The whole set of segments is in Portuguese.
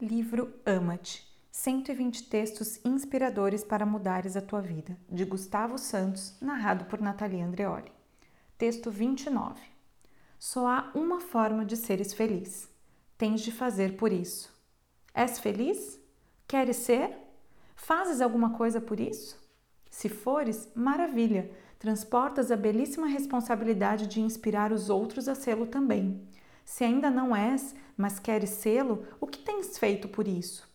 Livro Ama-te 120 textos inspiradores para mudares a tua vida, de Gustavo Santos, narrado por Natalia Andreoli. Texto 29. Só há uma forma de seres feliz. Tens de fazer por isso. És feliz? Queres ser? Fazes alguma coisa por isso? Se fores, maravilha! Transportas a belíssima responsabilidade de inspirar os outros a sê-lo também. Se ainda não és, mas queres sê-lo, o que tens feito por isso?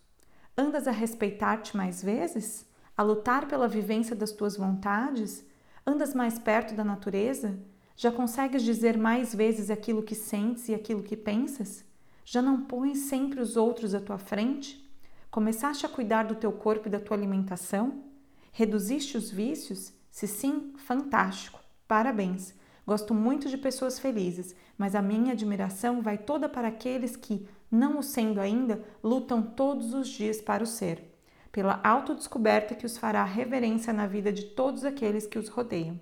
Andas a respeitar-te mais vezes? A lutar pela vivência das tuas vontades? Andas mais perto da natureza? Já consegues dizer mais vezes aquilo que sentes e aquilo que pensas? Já não pões sempre os outros à tua frente? Começaste a cuidar do teu corpo e da tua alimentação? Reduziste os vícios? Se sim, fantástico! Parabéns! Gosto muito de pessoas felizes, mas a minha admiração vai toda para aqueles que, não o sendo ainda, lutam todos os dias para o ser, pela autodescoberta que os fará reverência na vida de todos aqueles que os rodeiam.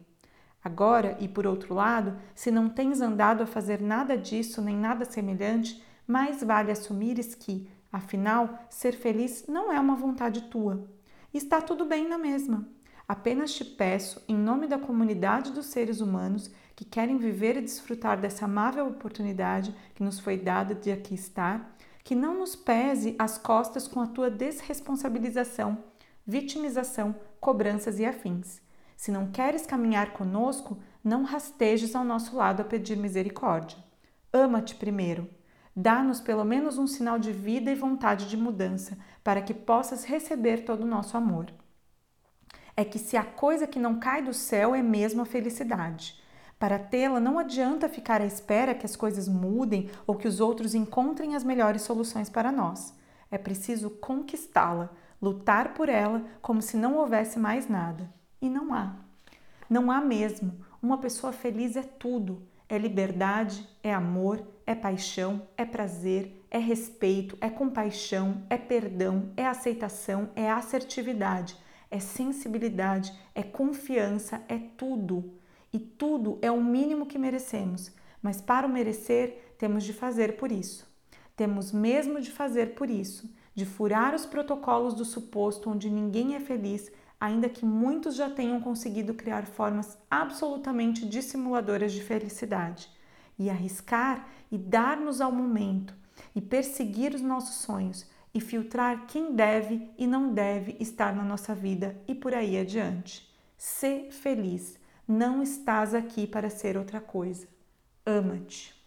Agora, e por outro lado, se não tens andado a fazer nada disso nem nada semelhante, mais vale assumires que, afinal, ser feliz não é uma vontade tua. Está tudo bem na mesma. Apenas te peço, em nome da comunidade dos seres humanos que querem viver e desfrutar dessa amável oportunidade que nos foi dada de aqui estar, que não nos pese as costas com a tua desresponsabilização, vitimização, cobranças e afins. Se não queres caminhar conosco, não rastejes ao nosso lado a pedir misericórdia. Ama-te primeiro. Dá-nos pelo menos um sinal de vida e vontade de mudança, para que possas receber todo o nosso amor é que se a coisa que não cai do céu é mesmo a felicidade. Para tê-la, não adianta ficar à espera que as coisas mudem ou que os outros encontrem as melhores soluções para nós. É preciso conquistá-la, lutar por ela como se não houvesse mais nada. E não há. Não há mesmo. Uma pessoa feliz é tudo. É liberdade, é amor, é paixão, é prazer, é respeito, é compaixão, é perdão, é aceitação, é assertividade é sensibilidade, é confiança, é tudo. E tudo é o mínimo que merecemos, mas para o merecer, temos de fazer por isso. Temos mesmo de fazer por isso, de furar os protocolos do suposto onde ninguém é feliz, ainda que muitos já tenham conseguido criar formas absolutamente dissimuladoras de felicidade, e arriscar e dar-nos ao momento e perseguir os nossos sonhos, e filtrar quem deve e não deve estar na nossa vida e por aí adiante. Ser feliz. Não estás aqui para ser outra coisa. Ama-te.